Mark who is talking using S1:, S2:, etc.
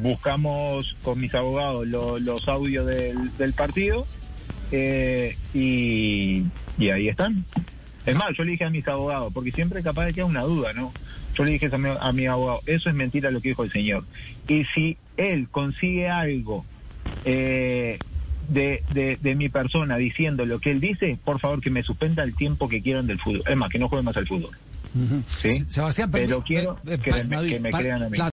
S1: buscamos con mis abogados los audios del, partido eh, y, ahí están. Es más, yo le dije a mis abogados, porque siempre capaz de que una duda, ¿no? Yo le dije a mi, a mi abogado, eso es mentira lo que dijo el señor. Y si él consigue algo eh, de, de, mi persona diciendo lo que él dice, por favor que me suspenda el tiempo que quieran del fútbol. Es más, que no juegue más al fútbol. ¿Sí?
S2: Sebastián,
S1: pero quiero que, me, crean a mí.